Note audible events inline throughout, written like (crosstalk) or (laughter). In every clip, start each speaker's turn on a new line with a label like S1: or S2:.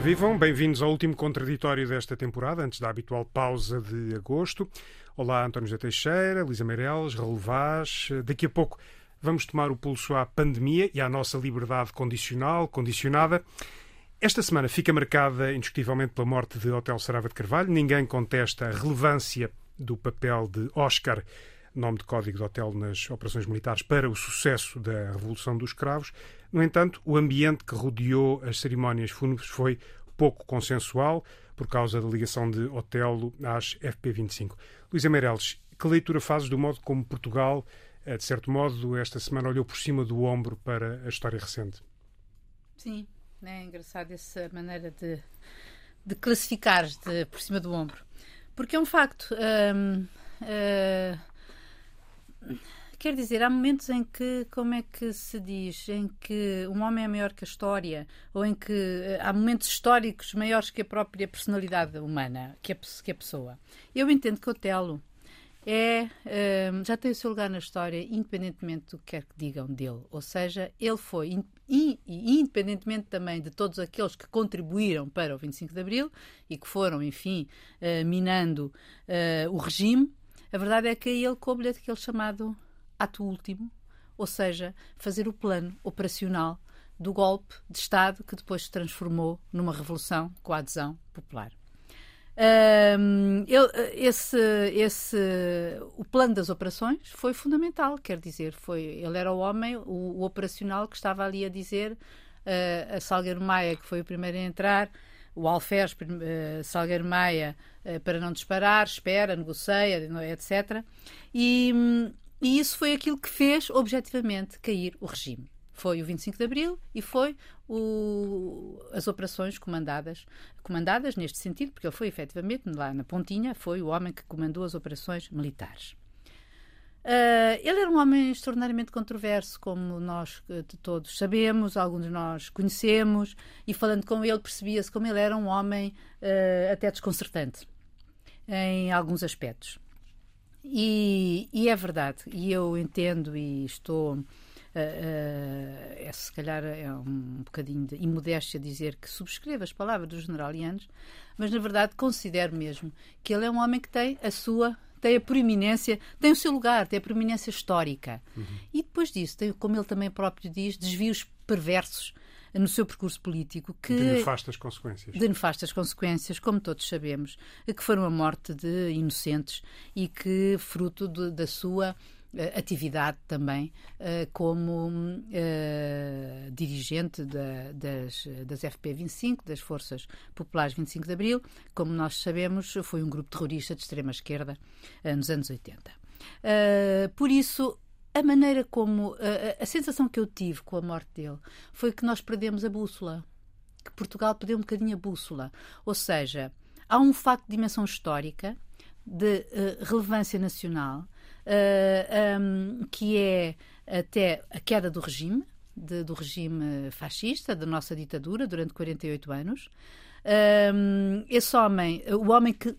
S1: Ora, vivam, bem-vindos ao último contraditório desta temporada, antes da habitual pausa de agosto. Olá, António José Teixeira, Lisa Meireles, Raul Vaz. Daqui a pouco vamos tomar o pulso à pandemia e à nossa liberdade condicional, condicionada. Esta semana fica marcada indiscutivelmente pela morte de Hotel Sarava de Carvalho. Ninguém contesta a relevância do papel de Oscar, nome de código de hotel nas operações militares, para o sucesso da Revolução dos Cravos. No entanto, o ambiente que rodeou as cerimónias fúnebres foi pouco consensual por causa da ligação de Otelo às FP25. Luísa Meireles, que leitura fazes do modo como Portugal, eh, de certo modo, esta semana olhou por cima do ombro para a história recente?
S2: Sim, é engraçado essa maneira de, de classificar de, por cima do ombro. Porque é um facto. Hum, hum, Quer dizer, há momentos em que, como é que se diz, em que um homem é maior que a história, ou em que eh, há momentos históricos maiores que a própria personalidade humana, que a, que a pessoa. Eu entendo que Otelo é, um, ehm, já tem o seu lugar na história, independentemente do que quer que digam dele. Ou seja, ele foi, in, in, independentemente também de todos aqueles que contribuíram para o 25 de Abril e que foram, enfim, uh, minando uh, o regime, a verdade é que a ele coube-lhe aquele chamado ato último, ou seja, fazer o plano operacional do golpe de Estado que depois se transformou numa revolução com a adesão popular. Um, ele, esse, esse, o plano das operações foi fundamental, quer dizer, foi, ele era o homem, o, o operacional que estava ali a dizer uh, a Salgueiro Maia, que foi o primeiro a entrar, o Alferes, uh, Salgueiro Maia, uh, para não disparar, espera, negocia, etc. E, e isso foi aquilo que fez, objetivamente, cair o regime. Foi o 25 de Abril e foi o, as operações comandadas, comandadas neste sentido, porque ele foi efetivamente lá na pontinha, foi o homem que comandou as operações militares. Uh, ele era um homem extraordinariamente controverso, como nós uh, todos sabemos, alguns de nós conhecemos, e falando com ele percebia-se como ele era um homem uh, até desconcertante em alguns aspectos. E, e, é verdade, e eu entendo e estou. Uh, uh, é, se calhar é um bocadinho de imodéstia dizer que subscrevo as palavras do general Yanes, mas na verdade considero mesmo que ele é um homem que tem a sua tem a proeminência, tem o seu lugar, tem a proeminência histórica. Uhum. E depois disso, tem, como ele também próprio diz, desvios perversos no seu percurso político que
S1: de nefastas consequências
S2: de nefastas consequências como todos sabemos que foram a morte de inocentes e que fruto de, da sua uh, atividade também uh, como uh, dirigente da, das, das FP25, das Forças Populares 25 de Abril, como nós sabemos, foi um grupo terrorista de extrema esquerda nos anos 80. por isso, a maneira como. A, a, sensação que eu tive com a morte dele foi que nós perdemos a bússola. Que Portugal perdeu um bocadinho a bússola. Ou seja, há um facto de dimensão histórica, de uh, relevância nacional, uh, eh, um, que é até a queda do regime, de, do regime fascista, da nossa ditadura, durante 48 anos. Um, esse homem, o homem que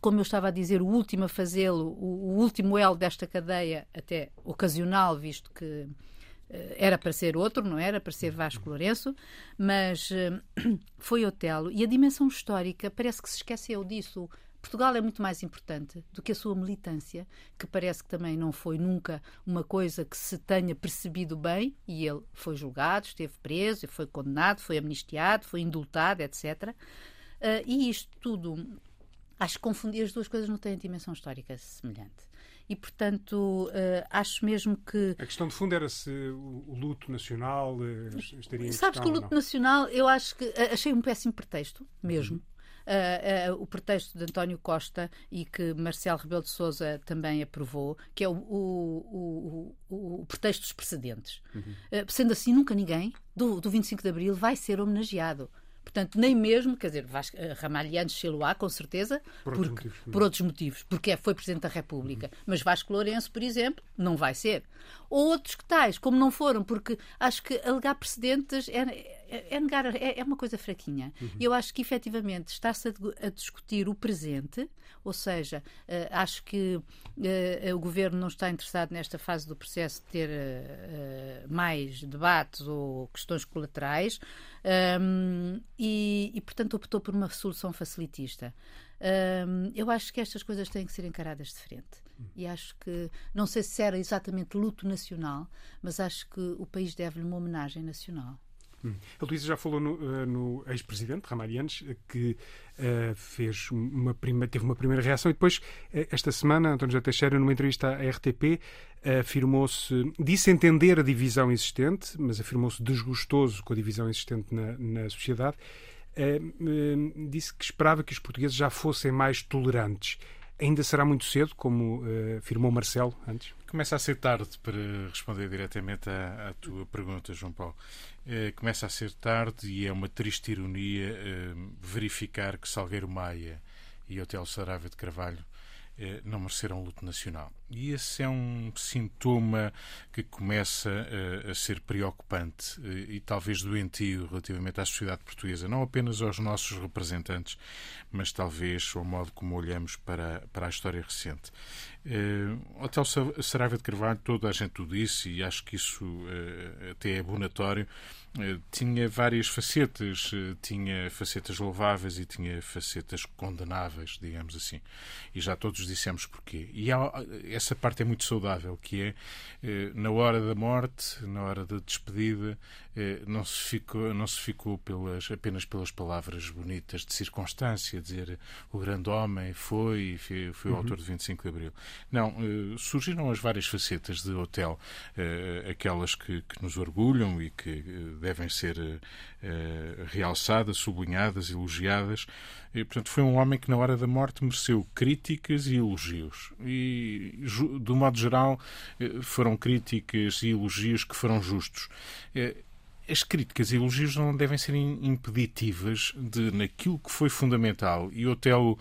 S2: como eu estava a dizer, o último a fazê-lo, o, último elo desta cadeia, até ocasional, visto que uh, era para ser outro, não era para ser Vasco Lourenço, mas uh, (clears throat) foi Otelo. E a dimensão histórica parece que se esqueceu disso. Portugal é muito mais importante do que a sua militância, que parece que também não foi nunca uma coisa que se tenha percebido bem, e ele foi julgado, esteve preso, foi condenado, foi amnistiado, foi indultado, etc. Uh, eh, e isto tudo acho que confundir as duas coisas não têm dimensão histórica semelhante. E, portanto, uh, acho mesmo que.
S1: A questão de fundo era se o, o luto nacional uh, estaria em
S2: Sabes que o luto nacional, eu acho que. Uh, achei um péssimo pretexto, mesmo. Uhum. Uh, uh, o pretexto de António Costa e que Marcelo Rebelo de Sousa também aprovou, que é o, o, o, o pretexto dos precedentes. Uhum. Uh, sendo assim, nunca ninguém do, do 25 de Abril vai ser homenageado. Portanto, nem mesmo, quer dizer, Vasco, eh, Ramalhianos se á com certeza,
S1: por,
S2: porque,
S1: outros motivos,
S2: por outros motivos, porque é, foi Presidente da República. Uhum. Mas Vasco Lourenço, por exemplo, não vai ser. Ou outros que tais, como não foram, porque acho que alegar precedentes é, é, negar, é, é, uma coisa fraquinha. Uhum. Eu acho que efetivamente está-se a, a, discutir o presente, ou seja, uh, acho que uh, o governo não está interessado nesta fase do processo de ter uh, mais debates ou questões colaterais um, e, e, portanto, optou por uma solução facilitista. Um, eu acho que estas coisas têm que ser encaradas de frente. E acho que, não sei se era exatamente luto nacional, mas acho que o país deve-lhe uma homenagem nacional.
S1: Hum. A Luísa já falou no, uh, no ex-presidente Ramalhianes, que uh, fez uma prima, teve uma primeira reação e depois, uh, esta semana, António José Teixeira, numa entrevista à RTP, afirmou-se, disse entender a divisão existente, mas afirmou-se desgostoso com a divisão existente na, na sociedade. disse que esperava que os portugueses já fossem mais tolerantes. Ainda será muito cedo, como uh, afirmou Marcelo antes?
S3: Começa a ser tarde para responder diretamente à, à tua pergunta, João Paulo. Uh, começa a ser tarde e é uma triste ironia uh, verificar que Salgueiro Maia e Hotel Sarávia de Carvalho eh, não mereceram luto nacional. E esse é um sintoma que começa a, eh, a ser preocupante eh, e talvez doentio relativamente à sociedade portuguesa, não apenas aos nossos representantes, mas talvez ao modo como olhamos para, para a história recente. Hotel Saraiva de Carvalho, toda a gente o disse, e acho que isso até é abonatório, tinha várias facetas. tinha facetas louváveis e tinha facetas condenáveis, digamos assim. E já todos dissemos porquê. E há, essa parte é muito saudável, que é, na hora da morte, na hora da despedida, não se ficou, não se ficou pelas, apenas pelas palavras bonitas de circunstância, dizer o grande homem foi, foi, foi o uhum. autor de 25 de Abril. Não, eh, surgiram as várias facetas de hotel, eh, aquelas que, que nos orgulham e que eh, devem ser realçadas, sublinhadas, elogiadas. E, portanto, foi um homem que, na hora da morte, mereceu críticas e elogios. E, do modo geral, foram críticas e elogios que foram justos as críticas e elogios não devem ser impeditivas de, naquilo que foi fundamental, e o Otelo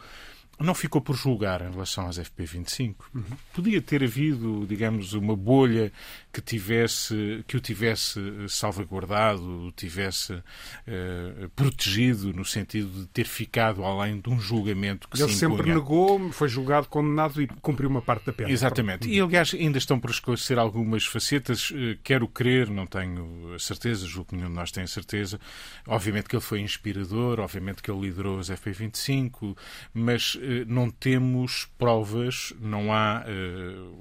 S3: não ficou por julgar em relação às FP25. Uhum. Podia ter havido, digamos, uma bolha que tivesse que o tivesse salvaguardado, o tivesse uh, protegido no sentido de ter ficado além de um julgamento que
S1: Ele
S3: se
S1: sempre negou, foi julgado, condenado e cumpriu uma parte da pena.
S3: Exatamente. E aliás ainda estão por esclarecer algumas facetas. Uh, quero crer, não tenho a certeza, julgo que nenhum de nós tem a certeza. Obviamente que ele foi inspirador, obviamente que ele liderou as FP25, mas uh, não temos provas, não há.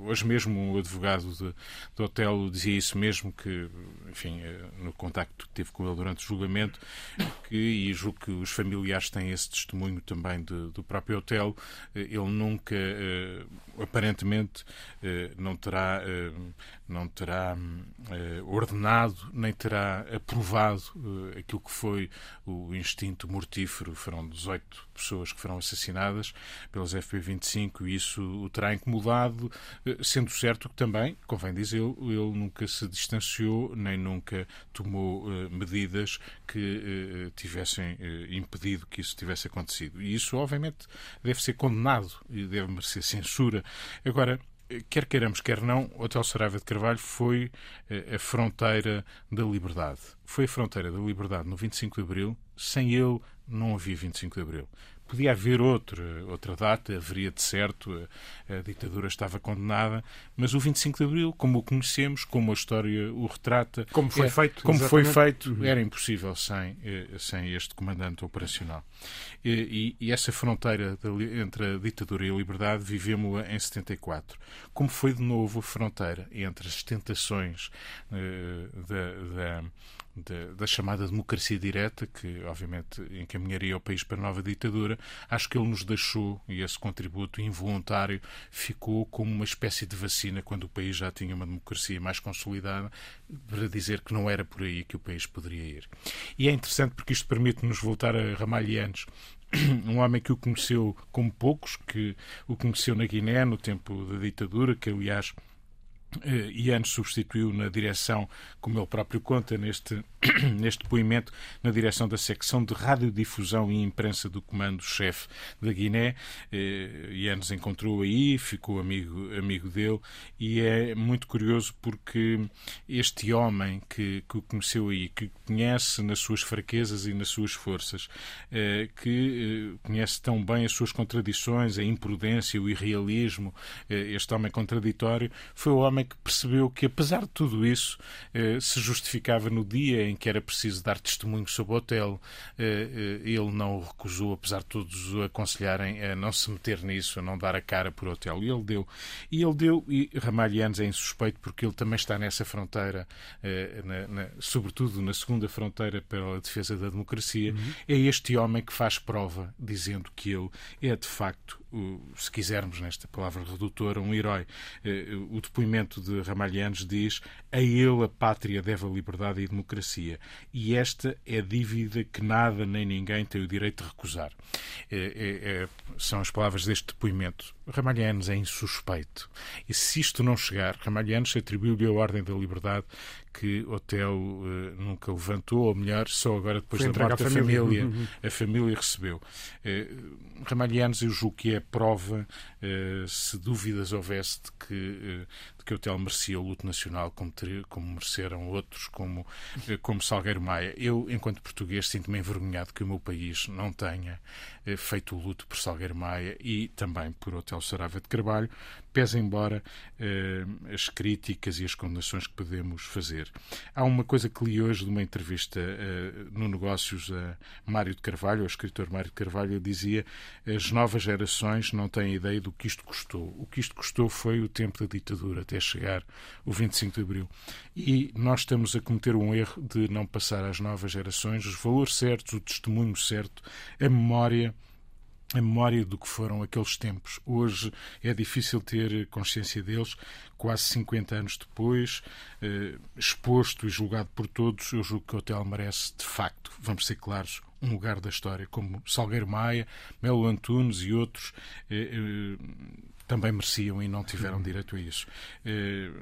S3: Hoje mesmo o advogado do hotel dizia isso mesmo, que, enfim, eh, no contacto que teve com ele durante o julgamento, que, e julgo que os familiares têm esse testemunho também de, do próprio hotel, eh, ele nunca, eh, aparentemente, não terá, não terá ordenado, nem terá aprovado aquilo que foi o instinto mortífero. Foram 18 pessoas que foram assassinadas pelas FP25 e isso o terá incomodado, sendo certo que também, convém dizer, ele nunca se distanciou nem nunca tomou uh, medidas que uh, tivessem uh, impedido que isso tivesse acontecido. E isso, obviamente, deve ser condenado e deve merecer censura. Agora, quer queiramos, quer não, o Hotel Saraiva de Carvalho foi a fronteira da liberdade. Foi a fronteira da liberdade no 25 de Abril. Sem ele, não havia 25 de Abril. Podia haver outra, outra data, haveria de certo, a, a, ditadura estava condenada, mas o 25 de Abril, como o conhecemos, como a história o retrata.
S1: Como foi é, feito.
S3: Como exatamente. foi feito, uhum. era impossível sem, eh, sem este comandante operacional. E, e, essa fronteira entre a ditadura e a liberdade vivemos-la em 74. Como foi de novo a fronteira entre as tentações uh, da, da da, da, chamada democracia direta, que obviamente encaminharia o país para a nova ditadura, acho que ele nos deixou, e esse contributo involuntário ficou como uma espécie de vacina quando o país já tinha uma democracia mais consolidada, para dizer que não era por aí que o país poderia ir. E é interessante porque isto permite-nos voltar a Ramalhianes, (coughs) um homem que o conheceu como poucos, que o conheceu na Guiné no tempo da ditadura, que aliás e antes substituiu na direção, como ele próprio conta neste (clears throat) neste depoimento na direção da secção de radiodifusão e imprensa do comando-chefe da Guiné. Yanes encontrou aí, ficou amigo, amigo dele e é muito curioso porque este homem que, que o conheceu aí, que conhece nas suas fraquezas e nas suas forças, que conhece tão bem as suas contradições, a imprudência, o irrealismo, este homem contraditório, foi o homem que percebeu que, apesar de tudo isso, se justificava no dia em que era preciso dar testemunho sobre o hotel. Ele não o recusou, apesar de todos o aconselharem a não se meter nisso, a não dar a cara por hotel. E ele deu. E ele deu, e Ramalhianos é insuspeito porque ele também está nessa fronteira, na, na, sobretudo na segunda fronteira pela defesa da democracia. Uhum. É este homem que faz prova, dizendo que ele é de facto se quisermos nesta palavra redutora, um herói. Eh, o depoimento de Ramalhianos diz a ele a pátria deve a liberdade e a democracia. E esta é a dívida que nada nem ninguém tem o direito de recusar. É, é, são as palavras deste depoimento. Ramalhianos é insuspeito. E se isto não chegar, Ramalhianos atribuiu-lhe a Ordem da Liberdade que Hotel uh, nunca levantou, ou melhor, só agora depois Foi da morte da família, família uhum. a família recebeu. Uh, Ramalhianos, eu julgo que é prova, uh, se dúvidas houvesse de que, que Hotel merecia o luto nacional como, ter, como mereceram outros, como, como Salgueiro Maia. Eu, enquanto português, sinto-me envergonhado que o meu país não tenha feito o luto por Salgueiro Maia e também por Hotel Sarava de Carvalho, pese embora as críticas e as condenações que podemos fazer. Há uma coisa que li hoje de uma entrevista uh, no Negócios a Mário de Carvalho, o escritor Mário de Carvalho, dizia as novas gerações não têm ideia do que isto custou. O que isto custou foi o tempo da ditadura até chegar o 25 de Abril. E nós estamos a cometer um erro de não passar às novas gerações os valores certos, o testemunho certo, a memória a memória do que foram aqueles tempos. Hoje é difícil ter consciência deles, quase 50 anos depois, eh, exposto e julgado por todos. Eu julgo que o hotel merece, de facto, vamos ser claros, um lugar da história, como Salgueiro Maia, Melo Antunes e outros. Eh, eh, também mereciam e não tiveram direito a isso.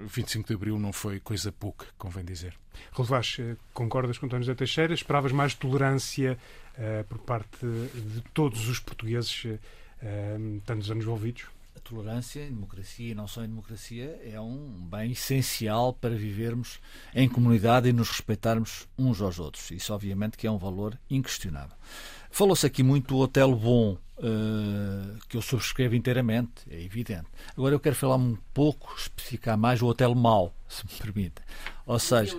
S3: 25 de Abril não foi coisa pouca, convém dizer.
S1: Relvás, concordas com António José Teixeira? Esperavas mais tolerância uh, por parte de todos os portugueses, uh, tantos anos envolvidos?
S4: A tolerância em democracia, e não só em democracia, é um bem essencial para vivermos em comunidade e nos respeitarmos uns aos outros. Isso, obviamente, que é um valor inquestionável. Falou-se aqui muito do hotel bom, uh, que eu subscrevo inteiramente, é evidente. Agora eu quero falar um pouco, especificar mais o hotel mau, (laughs) se me permite. Ou seja,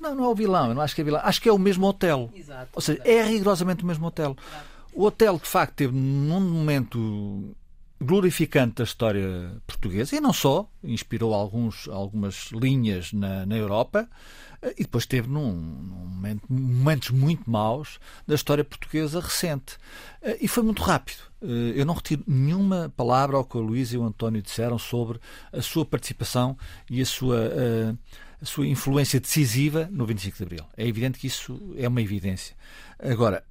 S4: não, não é o vilão, eu não acho que é vilão. Acho que é o mesmo hotel. Exato, Ou seja, exato. é rigorosamente o mesmo hotel. Exato. O hotel, de facto, teve num momento glorificante da história portuguesa e não só, inspirou alguns, algumas linhas na, na Europa eh, e depois teve num, num momento, momentos muito maus da história portuguesa recente. Eh, e foi muito rápido. Eh, eu não retiro nenhuma palavra ao que o Luís e o António disseram sobre a sua participação e a sua a sua influência decisiva no 25 de Abril. É evidente que isso é uma evidência. Agora,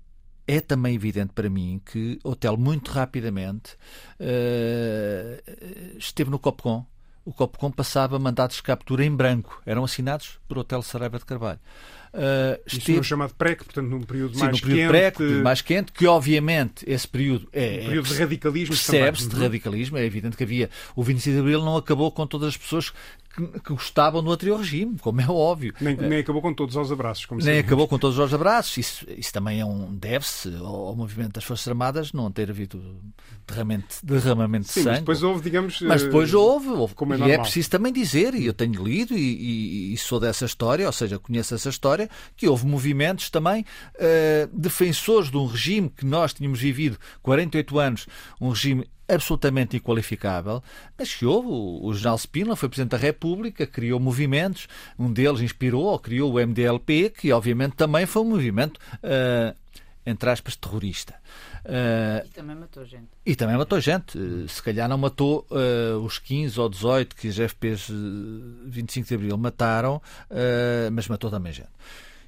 S4: é também evidente para mim que o Hotel muito rapidamente uh, esteve no Copcom. O Copcom passava mandados de captura em branco. Eram assinados por Hotel Saraiva de Carvalho.
S1: Uh, esteve... no chamado PREC, portanto, num período Sim, mais
S4: período
S1: quente.
S4: Pré, período mais quente, que obviamente esse período é.
S1: Um período é, de radicalismo
S4: Percebe-se de radicalismo. É evidente que havia. O 25 de Abril não acabou com todas as pessoas que, que, gostavam do anterior regime, como é óbvio.
S1: Nem, nem acabou com todos aos abraços, como
S4: Nem acabou com todos os abraços. Isso, isso também é um deve-se ao, ao, movimento das Forças Armadas não ter havido derramamento, derramamento
S1: Sim,
S4: de sangue.
S1: Mas depois houve, digamos.
S4: Mas depois eh, houve, houve. Como é e é preciso também dizer, e eu tenho lido e, e, e, sou dessa história, ou seja, conheço essa história, que houve movimentos também uh, defensores de um regime que nós tínhamos vivido 48 anos, um regime absolutamente inqualificável, mas que houve. O, general Spínola foi Presidente da República, criou movimentos, um deles inspirou ou criou o MDLP, que obviamente também foi um movimento, uh, entre aspas, terrorista.
S2: Uh, e também matou gente.
S4: E também matou gente. Uh, se calhar não matou uh, os 15 ou 18 que os FPs 25 de Abril mataram, mas matou também gente.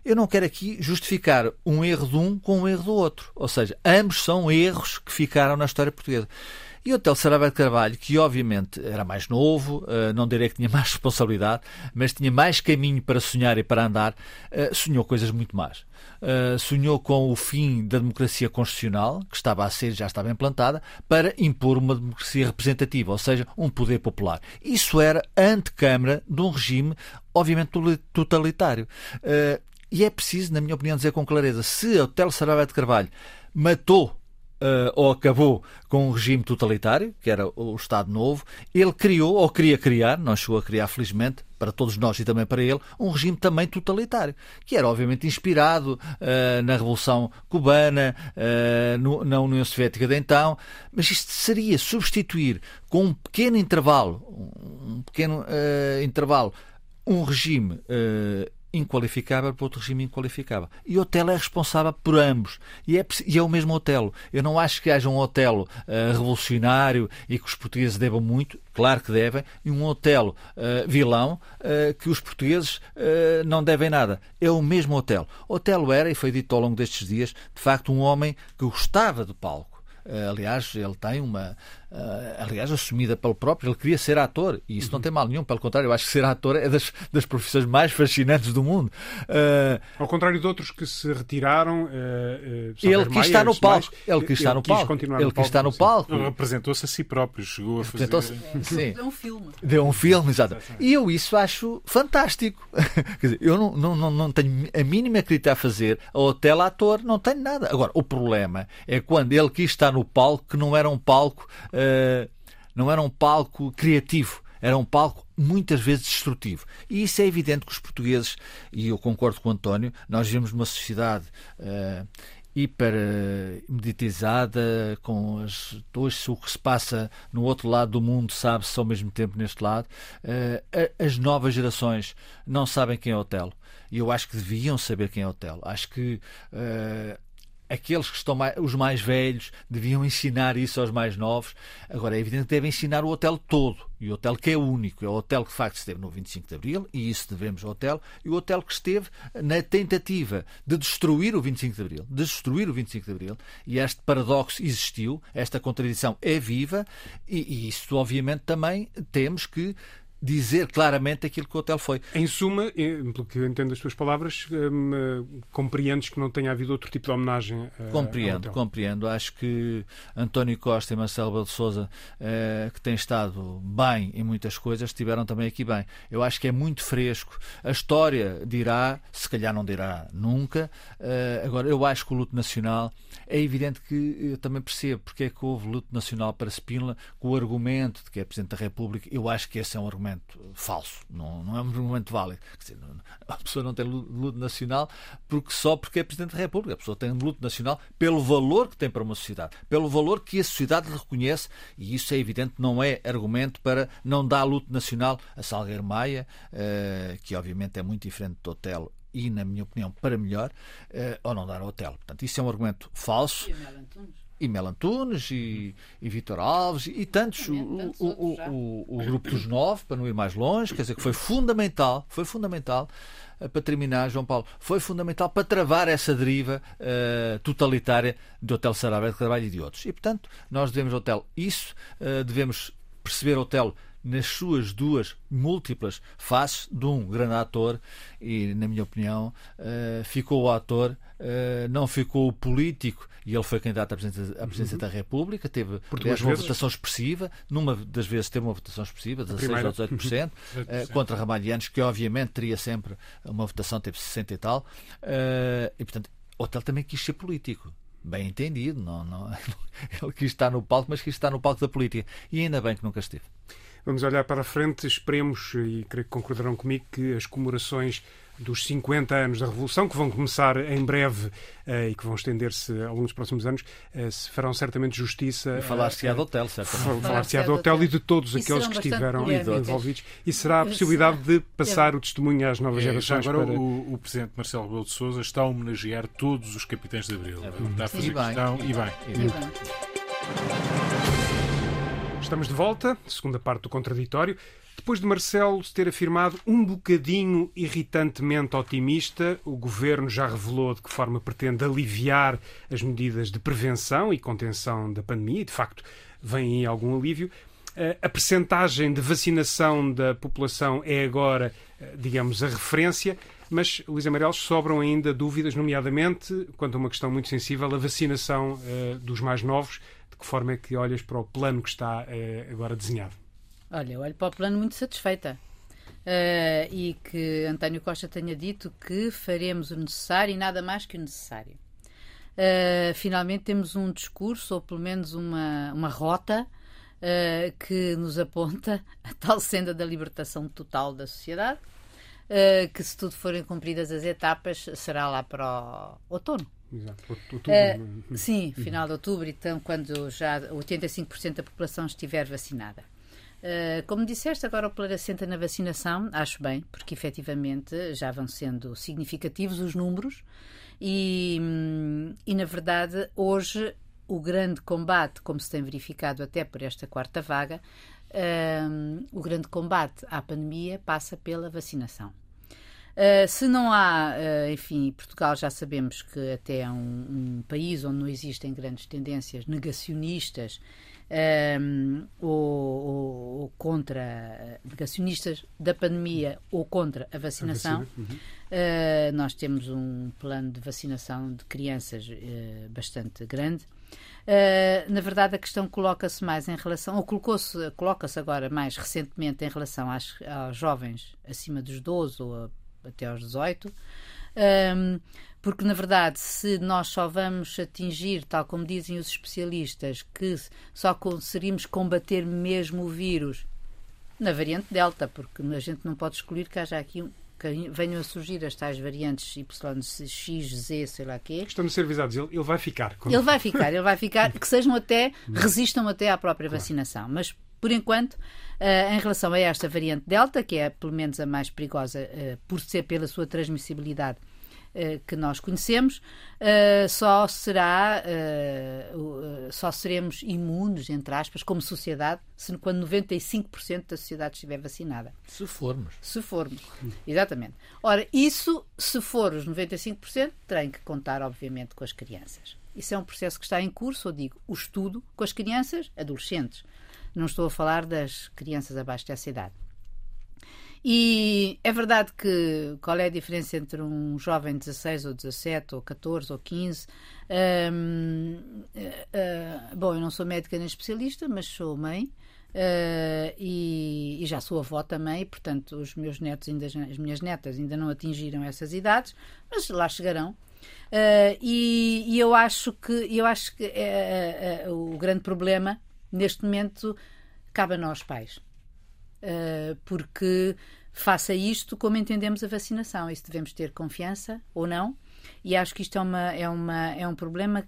S4: Eu não quero aqui justificar um erro de um com um erro do outro. Ou seja, ambos são erros que ficaram na história portuguesa. E o Hotel Sarabia de Carvalho, que obviamente era mais novo, uh, não direi que tinha (laughs) mais responsabilidade, mas tinha mais caminho para sonhar e para andar, uh, sonhou coisas muito más. Uh, sonhou com o fim da democracia constitucional, que estava a ser, já estava implantada, para impor uma democracia representativa, ou seja, um poder popular. Isso era antecâmara de um regime, obviamente, totalitário. E é preciso, na minha opinião, dizer com clareza: se Hotel Sarabia de Carvalho matou uh, ou acabou com um regime totalitário, que era o Estado Novo, ele criou, ou queria criar, não chegou a criar, felizmente, para todos nós e também para ele, um regime também totalitário, que era obviamente inspirado uh, na Revolução Cubana, uh, no, na União Soviética de então, mas isto seria substituir com um pequeno intervalo, um pequeno intervalo, um regime inqualificável para outro regime inqualificável. E o Otelo é responsável por ambos. E é, e é o mesmo Otelo. Eu não acho que haja um Otelo uh, revolucionário e que os portugueses devam muito, claro que devem, e um Otelo uh, vilão uh, que os portugueses não devem nada. É o mesmo Otelo. Otelo era, e foi dito ao longo destes dias, de facto um homem que gostava do palco. aliás, ele tem uma aliás, assumida pelo próprio, ele queria ser ator, e isso uhum. não tem mal nenhum, pelo contrário, eu acho que ser ator é das, das profissões mais fascinantes do mundo.
S1: Uh, Ao contrário de outros que se retiraram, uh,
S4: ele quis estar no palco, ele quis estar no palco, ele quis estar no palco.
S3: Apresentou-se a si próprio, chegou a fazer.
S2: Deu um filme.
S4: Deu um filme, exato. E eu isso acho fantástico. (laughs) Quer dizer, eu não, não, não, não tenho a mínima crítica a fazer a hotel ator, não tenho nada. Agora, o problema é quando ele quis estar no palco, que não era um palco uh, não era um palco criativo, era um palco muitas vezes destrutivo. E isso é evidente que os portugueses, e eu concordo com o António, nós vivemos numa sociedade uh, hiper meditizada, com as, o que se passa no outro lado do mundo sabe-se ao mesmo tempo neste lado. Uh, as novas gerações não sabem quem é Otelo. E eu acho que deviam saber quem é Otelo. Acho que uh, aqueles que estão mais, os mais velhos deviam ensinar isso aos mais novos. Agora, é evidente que devem ensinar o hotel todo. E o hotel que é único. É o hotel que, de facto, esteve no 25 de Abril, e isso devemos ao hotel. E o hotel que esteve na tentativa de destruir o 25 de Abril. De destruir o 25 de Abril. E este paradoxo existiu, esta contradição é viva, e, e isso, obviamente, também temos que dizer claramente aquilo que o hotel foi.
S1: Em suma, pelo que eu entendo das suas palavras, hum, compreendes que não tenha havido outro tipo de homenagem
S4: a, Compreendo, compreendo. Acho que António Costa e Marcelo de Souza, eh, que têm estado bem em muitas coisas, estiveram também aqui bem. Eu acho que é muito fresco. A história dirá, se calhar não dirá nunca. Eh, agora, eu acho que o luto nacional é evidente que eu também percebo porque é que houve luto nacional para Spínola com o argumento de que é Presidente da República. Eu acho que esse é um argumento falso, não, não é um argumento válido. Dizer, a pessoa não tem luto nacional porque só porque é Presidente da República. A pessoa tem luto nacional pelo valor que tem para uma sociedade, pelo valor que a sociedade reconhece, e isso é evidente, não é argumento para não dar luto nacional a Salgueiro Maia, uh, que obviamente é muito diferente do Otelo e, na minha opinião, para melhor, uh, ou não dar ao hotel. Portanto, isso é um argumento falso. E Mel Antunes e, e Vitor Alves e, tantos, o, o, o, o, grupo dos nove, para não ir mais longe, quer dizer que foi fundamental, foi fundamental uh, para terminar, João Paulo, foi fundamental para travar essa deriva uh, totalitária do Hotel Sarabé de Carvalho e de outros. E, portanto, nós devemos ao hotel isso, uh, devemos perceber o hotel nas suas duas múltiplas faces de um grande ator e, na minha opinião, uh, ficou o ator, uh, não ficou político e ele foi candidato à presidência, à presidência uhum. da República, teve uma votação expressiva, numa das vezes teve uma votação expressiva, 16 ou 18%, uh, (laughs) contra Ramalhianos, que obviamente teria sempre uma votação, teve 60 e tal, e portanto, Hotel também quis ser político bem entendido, não, não, (laughs) ele quis estar no palco, mas quis estar no palco da política. E ainda bem que nunca esteve.
S1: Vamos olhar para a frente, esperemos, e creio que concordarão comigo, que as comemorações dos 50 anos da Revolução, que vão começar em breve uh, e que vão estender-se ao longo dos próximos anos, uh, se farão certamente justiça.
S4: E falar-se-á do hotel, certamente.
S1: Falar-se-á do hotel e de todos e aqueles que estiveram envolvidos. E será a possibilidade de passar o testemunho às novas é, gerações.
S3: Agora, para... o, o Presidente Marcelo Rebelo de Souza está a homenagear todos os capitães de Abril. É está a fazer e questão e bem. E bem.
S1: Estamos de volta, segunda parte do contraditório. Depois de Marcelo ter afirmado um bocadinho irritantemente otimista, o governo já revelou de que forma pretende aliviar as medidas de prevenção e contenção da pandemia e, de facto, vem aí algum alívio. A percentagem de vacinação da população é agora, digamos, a referência, mas, Luís Amarelos, sobram ainda dúvidas, nomeadamente quanto a uma questão muito sensível, a vacinação dos mais novos. De que forma é que olhas para o plano que está agora desenhado?
S2: Olha, eu olho para o plano muito satisfeita. Uh, e que António Costa tenha dito que faremos o necessário e nada mais que o necessário. Uh, finalmente temos um discurso, ou pelo menos uma, uma rota, uh, que nos aponta a tal senda da libertação total da sociedade, que se tudo forem cumpridas as etapas, será lá para o outono.
S1: Exato, outubro.
S2: sim, final de outubro, então, quando já 85% da população estiver vacinada. Uh, como disseste, agora o Pereira assenta na vacinação, acho bem, porque efetivamente já vão sendo significativos os números e, e na verdade, hoje o grande combate, como se tem verificado até por esta quarta vaga, uh, o grande combate à pandemia passa pela vacinação. Uh, se não há, uh, enfim, Portugal já sabemos que até é um, um, país onde não existem grandes tendências negacionistas um, ou, ou, ou, contra negacionistas da pandemia ou contra a vacinação. A uhum. uh, nós temos um plano de vacinação de crianças uh, bastante grande. Uh, na verdade, a questão coloca-se mais em relação, ou colocou-se, coloca-se agora mais recentemente em relação às, aos jovens acima dos 12 ou a, até aos 18. Um, porque na verdade, se nós só vamos atingir, tal como dizem os especialistas, que só conseguimos combater mesmo o vírus na variante Delta, porque a gente não pode excluir que haja aqui um, que venham a surgir as tais variantes Y, X, Z, sei lá quê.
S1: Estamos a ser avisados, ele, ele vai ficar.
S2: Como... Ele vai (laughs) ficar, ele vai ficar, que sejam até, resistam até à própria claro. vacinação. Mas, por enquanto, uh, em relação a esta variante Delta, que é pelo menos a mais perigosa uh, por ser pela sua transmissibilidade que nós conhecemos, uh, só será, uh, só seremos imunes, entre aspas, como sociedade, se, quando 95% da sociedade estiver vacinada.
S4: Se formos.
S2: Se formos, exatamente. Ora, isso, se for os 95%, tem que contar, obviamente, com as crianças. Isso é um processo que está em curso, eu digo, o estudo com as crianças, adolescentes. Não estou a falar das crianças abaixo dessa idade. E é verdade que qual é a diferença entre um jovem de 16 ou 17 ou 14 ou 15? Um, uh, uh, bom, eu não sou médica nem especialista, mas sou mãe. Uh, e, e, já sou avó também, portanto, os meus netos ainda, as minhas netas ainda não atingiram essas idades, mas lá chegarão. Uh, e, e, eu acho que eu acho que é, é, o grande problema neste momento cabe a nós pais porque faça isto como entendemos a vacinação. Isso devemos ter confiança ou não. E acho que isto é, uma, é, uma, é um problema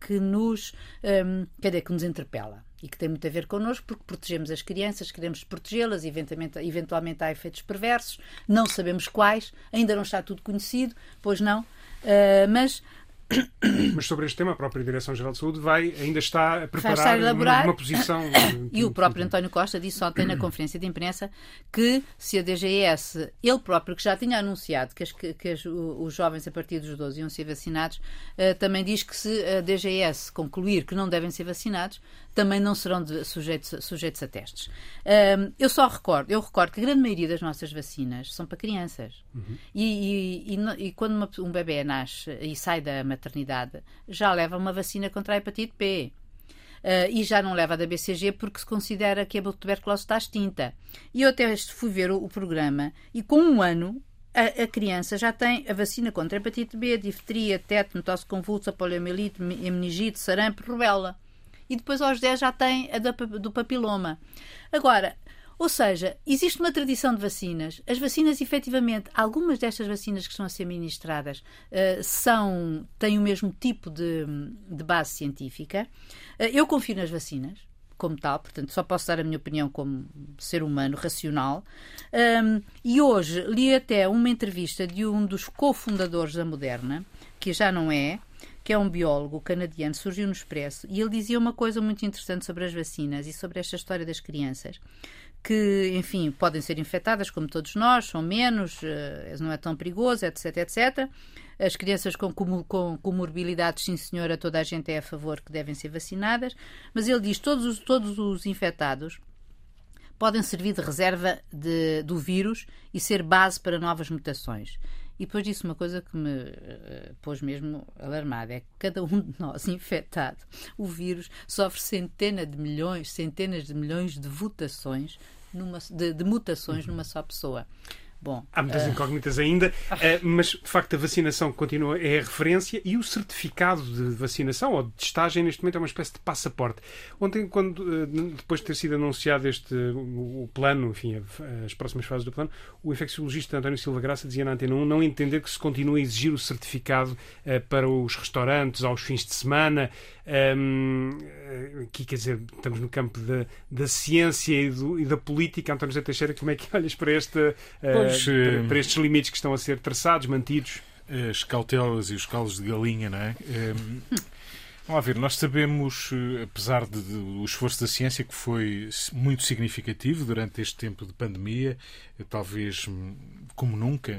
S2: que nos, um, quer dizer, que nos interpela e que tem muito a ver connosco, porque protegemos as crianças, queremos protegê-las, eventualmente, eventualmente há efeitos perversos, não sabemos quais, ainda não está tudo conhecido, pois não, uh, mas (coughs)
S1: Mas sobre este tema, a própria Direção-Geral de Saúde vai, ainda está a preparar
S2: elaborar...
S1: uma, uma posição. (coughs)
S2: e o próprio António Costa disse ontem na (coughs) conferência de imprensa que se a DGS, ele próprio, que já tinha anunciado que, as, que as, os jovens a partir dos 12 iam ser vacinados, uh, também diz que se a DGS concluir que não devem ser vacinados, também não serão de, sujeitos, sujeitos a testes. Um, eu só recordo, eu recordo que a grande maioria das nossas vacinas são para crianças. Uhum. E, e, e, e, quando uma, um bebê nasce e sai da maternidade, já leva uma vacina contra a hepatite B. Uh, e já não leva da BCG porque se considera que a tuberculose está extinta. E eu até fui ver o, o programa e com um ano a, a, criança já tem a vacina contra a hepatite B, difteria, tétano, tosse convulsa, poliomielite, meningite, sarampo, rubéola e depois aos 10 já tem a do papiloma. Agora, ou seja, existe uma tradição de vacinas. As vacinas, efetivamente, algumas destas vacinas que estão a ser ministradas uh, são, têm o mesmo tipo de, de base científica. Uh, eu confio nas vacinas, como tal, portanto, só posso dar a minha opinião como ser humano racional. Um, e hoje li até uma entrevista de um dos cofundadores da Moderna, que já não é, que é um biólogo canadiano, surgiu no Expresso, e ele dizia uma coisa muito interessante sobre as vacinas e sobre esta história das crianças, que, enfim, podem ser infectadas, como todos nós, são menos, eh, não é tão perigoso, etc, etc. As crianças com, com comorbilidades, sim senhora, toda a gente é a favor que devem ser vacinadas, mas ele diz todos os, todos os infectados podem servir de reserva de, do vírus e ser base para novas mutações. E depois disse uma coisa que me uh, pôs mesmo alarmada: é que cada um de nós infectado, o vírus sofre centenas de milhões, centenas de milhões de votações, numa, de, de mutações numa só pessoa. Bom,
S1: Há muitas uh... incógnitas ainda, uh, mas de facto a vacinação continua, é a referência e o certificado de vacinação ou de testagem neste momento é uma espécie de passaporte. Ontem, quando, uh, depois de ter sido anunciado este, o, o plano, enfim, as próximas fases do plano, o infecciologista António Silva Graça dizia na Antena 1 não entender que se continua a exigir o certificado para os restaurantes aos fins de semana. Um, aqui, quer dizer, estamos no campo da, da ciência e, do, e da política. António José Teixeira, como é que olhas para esta. Pois, para, eh, para, estes limites que estão a ser traçados, mantidos?
S3: As cautelas e os calos de galinha, não é? Um, Vamos ver, nós sabemos, eh, apesar do de, esforço da ciência que foi muito significativo durante este tempo de pandemia, eh, talvez hum, como nunca,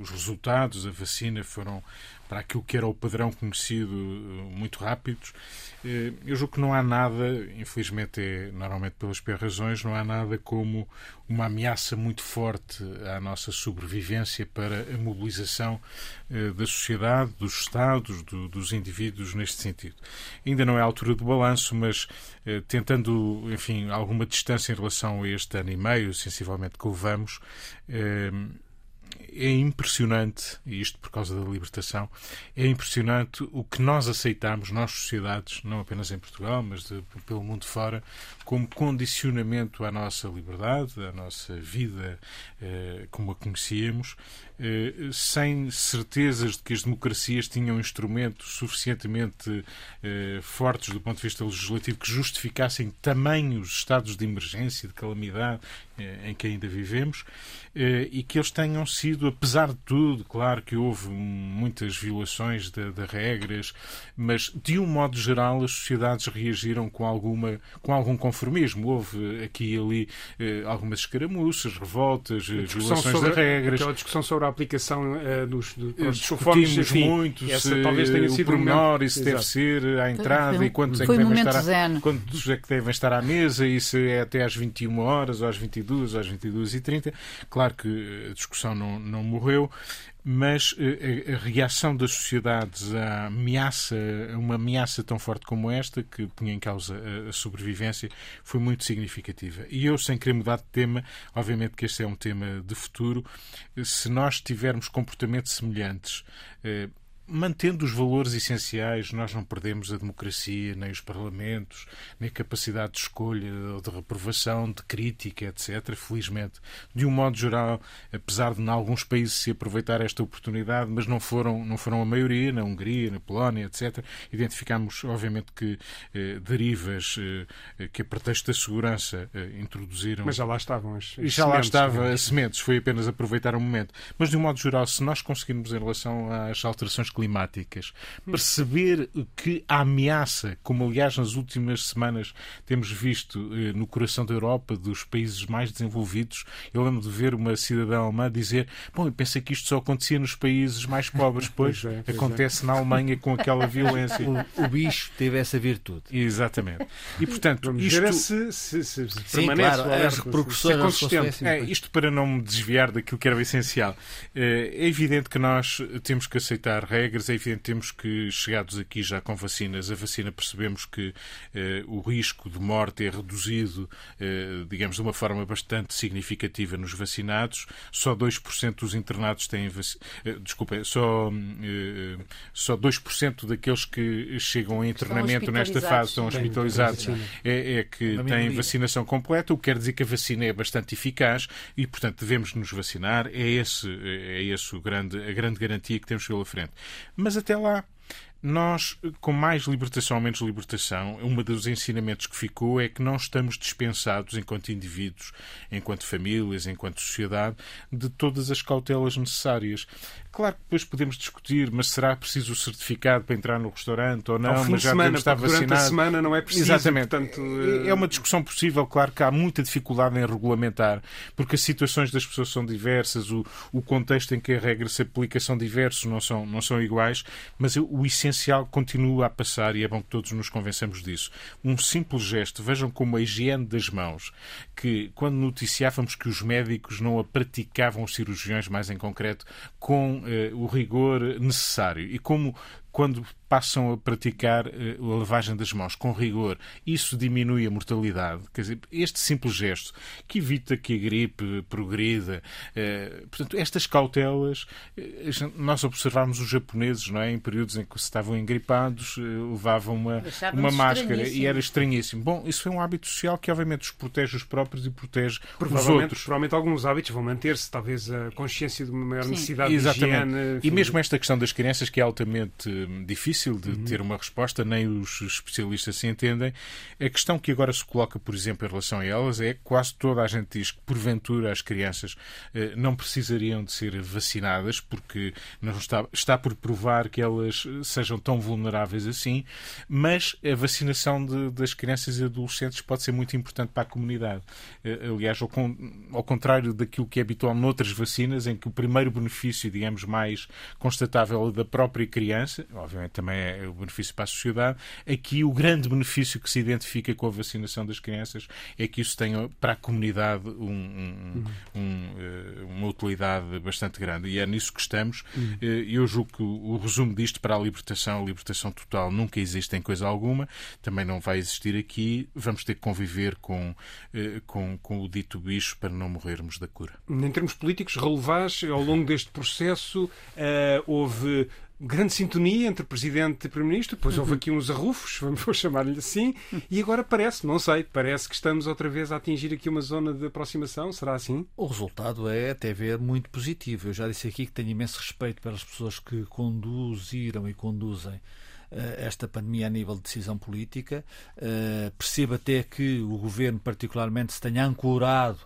S3: os resultados, a vacina foram para aquilo que era o padrão conhecido muito rápidos. Eu julgo que não há nada, infelizmente é normalmente pelas piores razões, não há nada como uma ameaça muito forte à nossa sobrevivência para a mobilização eh, da sociedade, dos Estados, do, dos indivíduos neste sentido. Ainda não é a altura do balanço, mas eh, tentando, enfim, alguma distância em relação a este ano e meio, sensivelmente, que levamos, eh, é impressionante, e isto por causa da libertação, é impressionante o que nós aceitamos, nós sociedades, não apenas em Portugal, mas de, pelo mundo fora, como condicionamento à nossa liberdade, à nossa vida eh, como a conhecíamos, sem certezas de que as democracias tinham instrumentos suficientemente eh, fortes do ponto de vista legislativo que justificassem tamanhos estados de emergência, de calamidade eh, em que ainda vivemos, eh, e que eles tenham sido, apesar de tudo, claro que houve muitas violações de, de regras, mas de um modo geral as sociedades reagiram com alguma com algum conformismo. Houve aqui e ali eh, algumas escaramuças, revoltas, violações sobre, de regras.
S1: Aquela discussão sobre a aplicação uh, dos,
S3: dos telefones, enfim, muito essa, se talvez tenha sido o pormenor, e se deve ser à entrada e quantos, é que, devem estar quantos é que devem estar à mesa e se é até às 21 horas ou às 22 ou às 22 e 30 Claro que a discussão não, não morreu, mas eh, a, a reação das sociedades à ameaça, a uma ameaça tão forte como esta, que punha em causa a, a, sobrevivência, foi muito significativa. E eu, sem querer mudar de tema, obviamente que este é um tema de futuro, se nós tivermos comportamentos semelhantes, eh, mantendo os valores essenciais, nós não perdemos a democracia, nem os parlamentos, nem a capacidade de escolha, de reprovação, de crítica, etc. Felizmente, de um modo geral, apesar de em alguns países se aproveitar esta oportunidade, mas não foram, não foram a maioria, na Hungria, na Polónia, etc. Identificamos, obviamente, que eh, derivas eh, que a pretexto da segurança eh, introduziram.
S1: Mas já lá estavam as, as
S3: já lá estavam as sementes, foi apenas aproveitar o momento. Mas, de um modo geral, se nós conseguirmos, em relação às alterações climáticas. Perceber que a ameaça, como aliás nas últimas semanas temos visto eh, no coração da Europa, dos países mais desenvolvidos, eu lembro de ver uma cidadã alemã dizer: Bom, eu pensei que isto só acontecia nos países mais pobres, (laughs) pois, pois, é, pois é. acontece é. na Alemanha com aquela (laughs) violência.
S4: O, o, bicho teve essa virtude.
S3: Exatamente. E portanto, isto.
S1: Se, se, se, se
S4: Sim,
S1: permanece
S4: claro, as repercussões
S1: se é consistente.
S3: É, isto para não me desviar daquilo que era o essencial. Eh, é evidente que nós temos que aceitar regras, é evidente temos que, chegados aqui já com vacinas, a vacina percebemos que eh, o risco de morte é reduzido, eh, digamos, de uma forma bastante significativa nos vacinados. Só 2% dos internados têm vacina. Eh, desculpa, só, eh, só 2% daqueles que chegam a internamento nesta fase estão hospitalizados é, é que têm vacinação completa, o que quer dizer que a vacina é bastante eficaz e, portanto, devemos nos vacinar. É esse, é esse o grande, a grande garantia que temos pela frente. Mas até lá, Nós, com mais libertação ou menos libertação, um dos ensinamentos que ficou é que não estamos dispensados, enquanto indivíduos, enquanto famílias, enquanto sociedade, de todas as cautelas necessárias. Claro que depois podemos discutir, mas será preciso o certificado para entrar no restaurante ou não?
S1: mas
S3: já
S1: semana,
S3: devemos estar
S1: vacinados. Durante a semana não é preciso.
S3: Exatamente.
S1: Portanto,
S3: É uma discussão possível. Claro que há muita dificuldade em regulamentar, porque as situações das pessoas são diversas, o, o contexto em que a regra se aplica são diversos, não são, não são iguais, mas o essencial continua a passar e é bom que todos nos convençamos disso. Um simples gesto, vejam como a higiene das mãos, que quando noticiávamos que os médicos não a praticavam, os cirurgiões mais em concreto, com eh, o rigor necessário. E como quando passam a praticar eh, a lavagem das mãos com rigor, isso diminui a mortalidade. Quer dizer, este simples gesto que evita que a gripe progrida, eh, portanto, estas cautelas, eh, nós observámos os japoneses, não é? Em períodos em que se estavam engripados, levavam uma, uma máscara e era estranhíssimo. Bom, isso foi um hábito social que, obviamente, os protege os próprios e protege os outros.
S1: Provavelmente alguns hábitos vão manter-se, talvez a consciência de uma maior Sim. necessidade
S3: Exatamente.
S1: de higiene.
S3: E mesmo esta questão das crianças, que é altamente difícil de uhum. ter uma resposta, nem os especialistas se entendem. A questão que agora se coloca, por exemplo, em relação a elas é que quase toda a gente diz que, porventura, as crianças eh, não precisariam de ser vacinadas porque não está, está por provar que elas sejam tão vulneráveis assim, mas a vacinação de, das crianças e adolescentes pode ser muito importante para a comunidade. Eh, aliás, ao, ao contrário daquilo que é habitual noutras vacinas, em que o primeiro benefício, digamos, mais constatável é da própria criança, obviamente também é o benefício para a sociedade. Aqui o grande benefício que se identifica com a vacinação das crianças é que isso tenha para a comunidade um, um, um, eh, uma utilidade bastante grande. E é nisso que estamos. Uhum. Eh, eu julgo que o, resumo disto para a libertação, a libertação total, nunca existe em coisa alguma, também não vai existir aqui. Vamos ter que conviver com, eh, com, com o dito bicho para não morrermos da cura.
S1: Em termos políticos, relevás, ao longo deste processo, uh, houve grande sintonia entre Presidente e Primeiro-Ministro, depois uhum. houve aqui uns arrufos, (laughs) vou chamar-lhe assim, e agora parece, não sei, parece que estamos outra vez a atingir aqui uma zona de aproximação, será assim?
S4: O resultado é até ver muito positivo. Eu já disse aqui que tenho imenso respeito pelas pessoas que conduziram e conduzem eh, esta pandemia a nível de decisão política. Uh, percebo até que o governo, particularmente, se tenha ancorado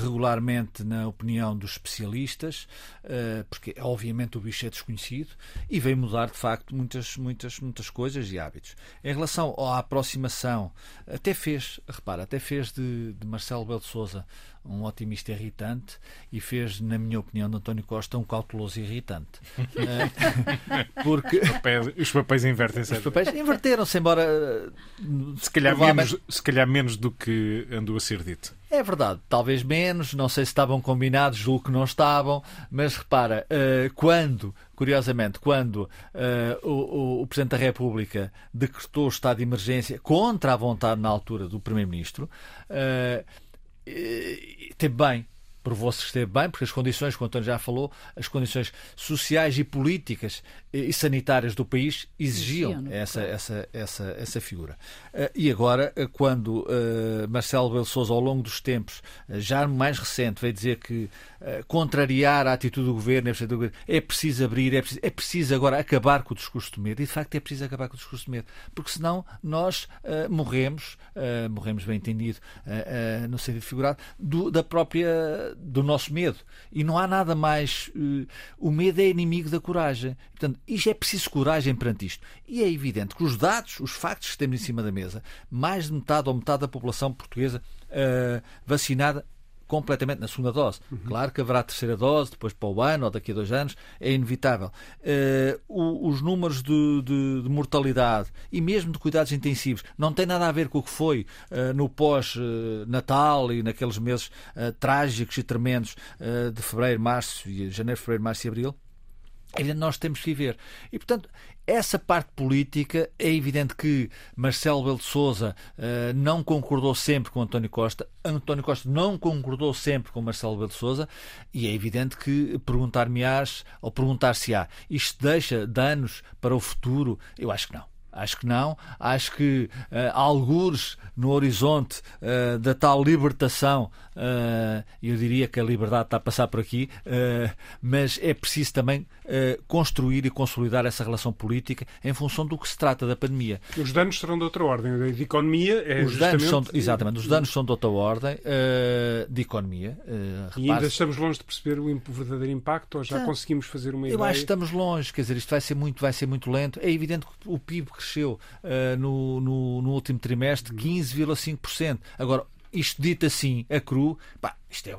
S4: regularmente na opinião dos especialistas, uh, porque obviamente o bicho é desconhecido e vem mudar de facto muitas, muitas, muitas coisas e hábitos. Em relação à aproximação, até fez, repara, até fez de, de Marcelo Belo de Souza um otimista irritante e fez, na minha opinião, de António Costa um cauteloso irritante. (laughs)
S3: Porque os papéis, os papéis invertem-se.
S4: Os papéis inverteram-se, embora
S3: se calhar, menos, se calhar menos do que andou a ser dito.
S4: É verdade, talvez menos, não sei se estavam combinados, julgo que não estavam, mas repara, uh, quando, curiosamente, quando uh, o, o, Presidente da República decretou o estado de emergência contra a vontade na altura do Primeiro-Ministro, uh, teve bem, provou-se que esteve bem, porque as condições, como o António já falou, as condições sociais e políticas e sanitárias do país exigiam essa, essa, essa, essa figura. Eh, e agora, eh, quando eh, Marcelo Belo Souza, ao longo dos tempos, já mais recente, veio dizer que contrariar a atitude do governo é preciso abrir, é preciso, é preciso agora acabar com o discurso de medo. E de facto é preciso acabar com o discurso de medo, porque senão nós uh, morremos, morremos bem entendido, no sentido figurado, do, da própria, do nosso medo. E não há nada mais. o medo é inimigo da coragem. Portanto, isto é preciso coragem perante isto. E é evidente que os dados, os factos que temos em cima da mesa, mais de metade ou metade da população portuguesa uh, vacinada completamente na segunda dose. Uhum. Claro que haverá terceira dose, depois para o ano ou daqui a dois anos, é inevitável. Uh, os números de, de, de, mortalidade e mesmo de cuidados intensivos não têm nada a ver com o que foi uh, no pós-Natal e naqueles meses uh, trágicos e tremendos de fevereiro, março, e janeiro, fevereiro, março e abril. Evidente, nós temos que viver. E, portanto, essa parte política, é evidente que Marcelo Belo de Souza uh, não concordou sempre com António Costa, António Costa não concordou sempre com Marcelo Belo de Souza, e é evidente que perguntar-me-ás, ou perguntar-se-á, isto deixa danos para o futuro? Eu acho que não. Acho que não. Acho que uh, algures no horizonte uh, da tal libertação, uh, eu diria que a liberdade está a passar por aqui, uh, mas é preciso também construir e consolidar essa relação política em função do que se trata da pandemia.
S1: Os danos serão de outra ordem. De economia é
S4: os
S1: justamente...
S4: danos são, Exatamente, os danos são de outra ordem de economia.
S1: e ainda estamos longe de perceber o verdadeiro impacto ou já então, conseguimos fazer uma ideia?
S4: Eu acho que estamos longe, quer dizer, isto vai ser muito, vai ser muito lento. É evidente que o PIB cresceu no, no, no último trimestre 15,5%. Agora, isto dito assim, a cru, pá, isto é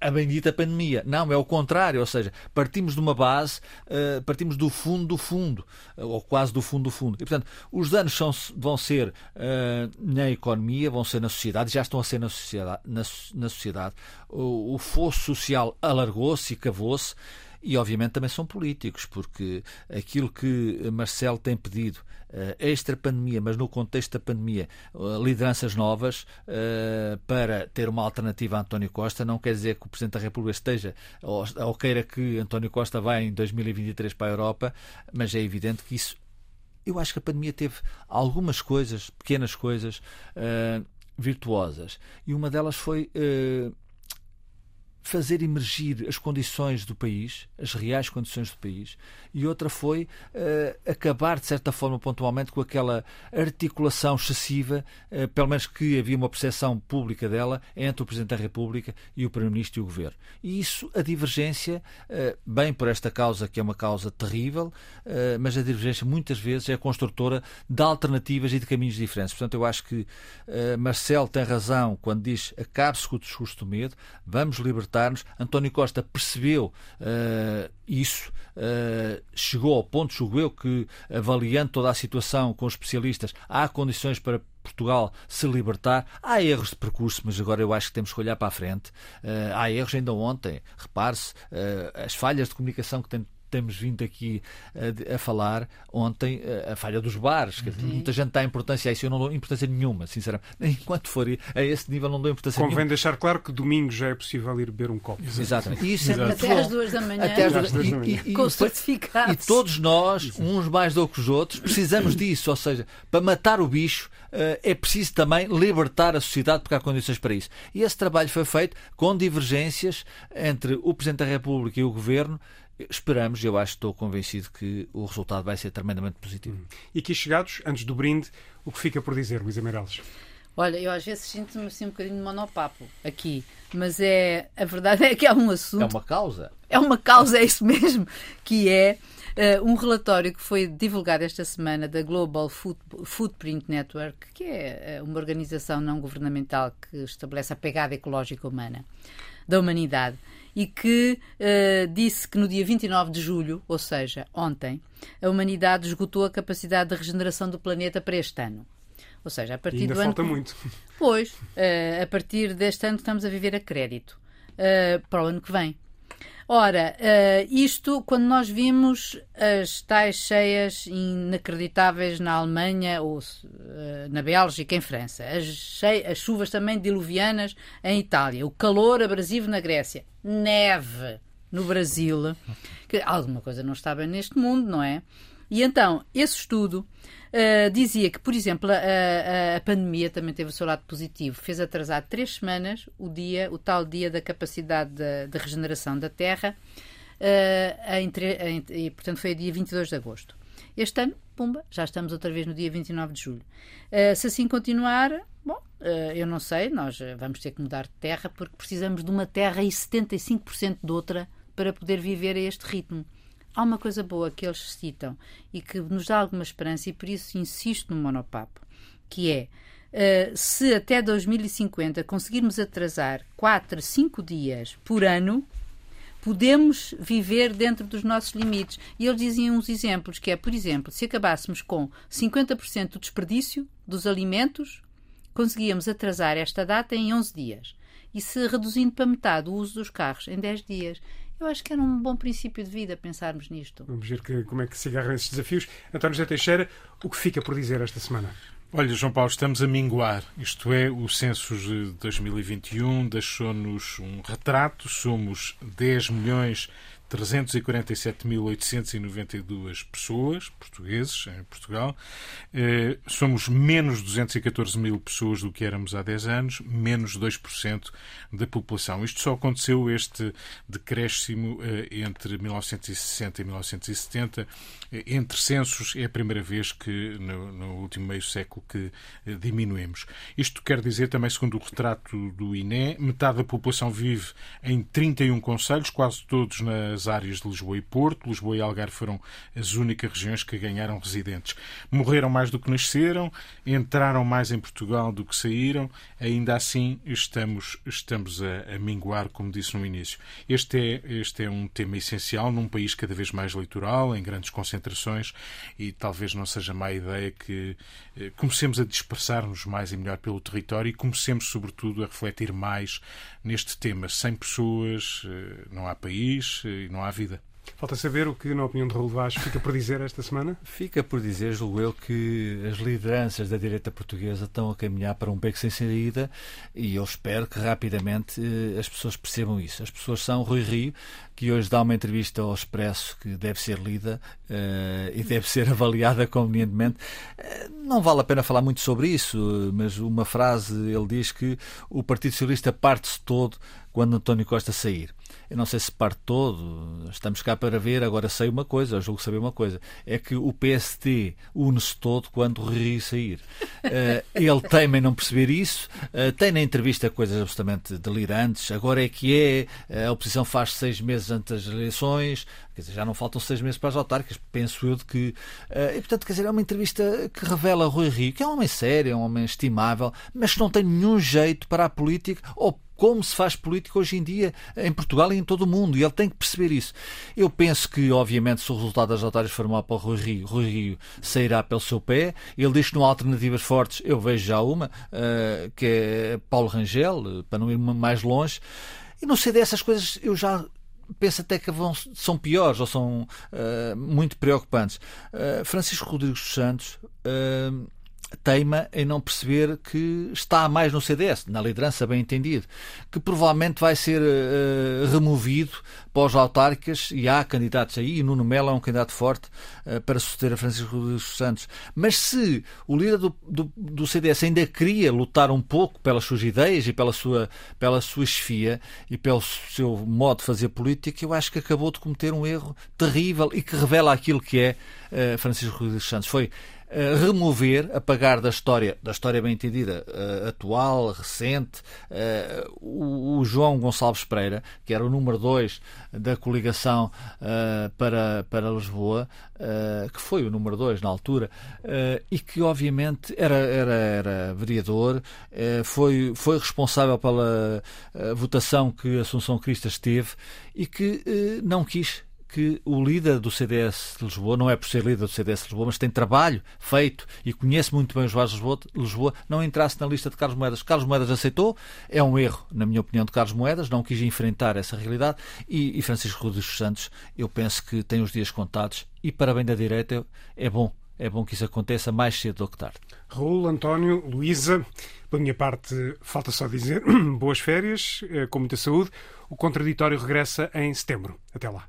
S4: a, bendita pandemia. Não, é o contrário, ou seja, partimos de uma base, uh, partimos do fundo do fundo, uh, ou quase do fundo do fundo. E, portanto, os danos são, vão ser uh, na economia, vão ser na sociedade, já estão a ser na sociedade. Na, na sociedade. O, o fosso social alargou-se e cavou-se. E, obviamente, também são políticos, porque aquilo que Marcelo tem pedido uh, extra-pandemia, mas no contexto da pandemia, uh, lideranças novas uh, para ter uma alternativa a António Costa, não quer dizer que o Presidente da República esteja ou, queira que António Costa vá em 2023 para a Europa, mas é evidente que isso. Eu acho que a pandemia teve algumas coisas, pequenas coisas, virtuosas. E uma delas foi fazer emergir as condições do país, as reais condições do país, e outra foi uh, acabar, de certa forma, pontualmente, com aquela articulação excessiva, uh, pelo menos que havia uma percepção pública dela, entre o Presidente da República e o Primeiro-Ministro e o Governo. E isso, a divergência, uh, bem por esta causa, que é uma causa terrível, mas a divergência muitas vezes é construtora de alternativas e de caminhos diferentes. Portanto, eu acho que Marcelo tem razão quando diz acabe-se com o discurso do medo, vamos libertar nos António Costa percebeu uh, isso, uh, chegou ao ponto, julgo eu, que avaliando toda a situação com os especialistas, há condições para Portugal se libertar. Há erros de percurso, mas agora eu acho que temos que olhar para a frente. Uh, há erros ainda ontem. Repare-se, uh, as falhas de comunicação que tem, temos vindo aqui a, a falar ontem, a, a, falha dos bares, que uhum. muita gente dá importância a isso, eu não dou importância nenhuma, sinceramente. (laughs) Enquanto for a esse nível, não dou importância
S1: Convém
S4: nenhuma.
S1: deixar claro que domingo já é possível ir beber um copo.
S4: Exatamente. Isso
S2: é Até às duas da manhã. Até às duas da manhã. E, e, com certificado.
S4: E todos nós, uns mais do que os outros, precisamos disso. Ou seja, para matar o bicho, eh, é preciso também libertar a sociedade, porque há condições para isso. E esse trabalho foi feito com divergências entre o Presidente da República e o Governo Esperamos, eu acho, estou convencido que o resultado vai ser tremendamente positivo.
S1: E aqui chegados, antes do brinde, o que fica por dizer, Luísa Meirelles?
S2: Olha, eu às vezes sinto-me assim um bocadinho de monopapo aqui, mas é a verdade é que há um assunto. É
S4: uma causa.
S2: É uma causa, é isso mesmo, que é uh, um relatório que foi divulgado esta semana da Global Food, Footprint Network, que é eh, uma organização não governamental que estabelece a pegada ecológica humana da humanidade e que uh, disse que no dia 29 de julho, ou seja, ontem, a humanidade esgotou a capacidade de regeneração do planeta para este ano. Ou seja, a partir
S1: e ainda
S2: do
S1: falta
S2: ano.
S1: muito.
S2: Pois, uh, a partir deste ano estamos a viver a crédito. Uh, para o ano que vem. Ora, uh, isto quando nós vimos as tais cheias inacreditáveis na Alemanha ou uh, na Bélgica, em França, as, as, chuvas também diluvianas em Itália, o calor abrasivo na Grécia, neve no Brasil, que alguma coisa não está bem neste mundo, não é? E então, esse estudo uh, dizia que, por exemplo, a, a, a, pandemia também teve o seu lado positivo. Fez atrasar três semanas o dia, o tal dia da capacidade de, de regeneração da Terra, uh, e portanto foi dia 22 de agosto. Este ano, pumba, já estamos outra vez no dia 29 de julho. Uh, se assim continuar, bom, eu não sei, nós vamos ter que mudar de terra porque precisamos de uma terra e 75% de outra para poder viver a este ritmo há uma coisa boa que eles citam e que nos dá alguma esperança, e por isso insisto no monopapo, que é uh, se até 2050 conseguirmos atrasar 4, 5 dias por ano, podemos viver dentro dos nossos limites. E eles diziam uns exemplos, que é, por exemplo, se acabássemos com 50% do desperdício dos alimentos, conseguíamos atrasar esta data em 11 dias. E se reduzindo para metade o uso dos carros em 10 dias. Eu acho que era um bom princípio de vida pensarmos nisto.
S1: Vamos ver que, como é que se agarram esses desafios. António José Teixeira, o que fica por dizer esta semana?
S3: Olha, João Paulo, estamos a minguar. Isto é, o censo de 2021 deixou-nos um retrato. Somos 10 milhões 347.892 pessoas, portugueses, em Portugal. Eh, somos menos 214 mil pessoas do que éramos há 10 anos, menos 2% da população. Isto só aconteceu, este decréscimo, eh, entre 1960 e 1970. Eh, entre censos, é a primeira vez que, no, no último meio século, que diminuímos. Isto quer dizer também, segundo o retrato do INE, metade da população vive em 31 conselhos, quase todos nas áreas de Lisboa e Porto. Lisboa e Algarve foram as únicas regiões que ganharam residentes. Morreram mais do que nasceram, entraram mais em Portugal do que saíram. Ainda assim, estamos, estamos a, a minguar, como disse no início. Este é, este é um tema essencial num país cada vez mais eleitoral, em grandes concentrações, e talvez não seja má ideia que eh, comecemos a dispersar-nos mais e melhor pelo território e comecemos, sobretudo, a refletir mais neste tema. Sem pessoas, eh, não há país eh, e não há vida.
S1: Falta saber o que, na opinião de Raul Vaz, fica por dizer esta semana?
S4: Fica por dizer, julgo eu, que as lideranças da direita portuguesa estão a caminhar para um beco sem saída e eu espero que rapidamente eh, as pessoas percebam isso. As pessoas são Rui Rio, que hoje dá uma entrevista ao Expresso que deve ser lida uh, e deve ser (laughs) avaliada convenientemente. Uh, não vale a pena falar muito sobre isso, mas uma frase, ele diz que o Partido Socialista parte-se todo quando António Costa sair. Eu não sei se parte todo, estamos cá para ver, agora sei uma coisa, julgo saber uma coisa, é que o PST une-se todo quando o Rui sair. Uh, (laughs) ele teima em não perceber isso, uh, tem na entrevista coisas absolutamente delirantes, agora é que é, a oposição faz seis meses antes das eleições, quer dizer, já não faltam seis meses para as autárquicas, penso eu de que... Uh, e, portanto, quer dizer, é uma entrevista que revela Rui Rio, que é um homem sério, é um homem estimável, mas que não tem nenhum jeito para a política ou como se faz política hoje em dia em Portugal e em todo o mundo. E ele tem que perceber isso. Eu penso que, obviamente, se o resultado das autárias for mal para o Rui Rio, Rui Rio sairá pelo seu pé. Ele diz que não há alternativas fortes. Eu vejo já uma, uh, que é Paulo Rangel, para não ir mais longe. E não sei dessas coisas, eu já penso até que vão, são piores ou são uh, muito preocupantes. Uh, Francisco Rodrigues dos Santos teima em não perceber que está mais no CDS, na liderança bem entendido, que provavelmente vai ser uh, removido pós autárquicas e há candidatos aí, e Nuno Melo é um candidato forte uh, para suceder a Francisco Rodrigues Santos. Mas se o líder do, do, do, CDS ainda queria lutar um pouco pelas suas ideias e pela sua, pela sua chefia e pelo seu modo de fazer política, eu acho que acabou de cometer um erro terrível e que revela aquilo que é uh, Francisco Rodrigues Santos. Foi remover, apagar da história, da história bem entendida, uh, atual, recente, uh, o, o, João Gonçalves Pereira, que era o número 2 da coligação para, para Lisboa, que foi o número 2 na altura, e que obviamente era, era, era vereador, foi, foi responsável pela votação que Assunção Cristas teve e que não quis que o líder do CDS de Lisboa, não é por ser líder do CDS de Lisboa, mas tem trabalho feito e conhece muito bem os bairros de Lisboa, não entrasse na lista de Carlos Moedas. Carlos Moedas aceitou, é um erro, na minha opinião, de Carlos Moedas, não quis enfrentar essa realidade e, e Francisco Rodrigues Santos, eu penso que tem os dias contados e para bem da direita é bom é bom que isso aconteça mais cedo do que tarde.
S1: Raul, António, Luísa, pela minha parte, falta só dizer (coughs) boas férias, eh, com muita saúde. O contraditório regressa em setembro. Até lá.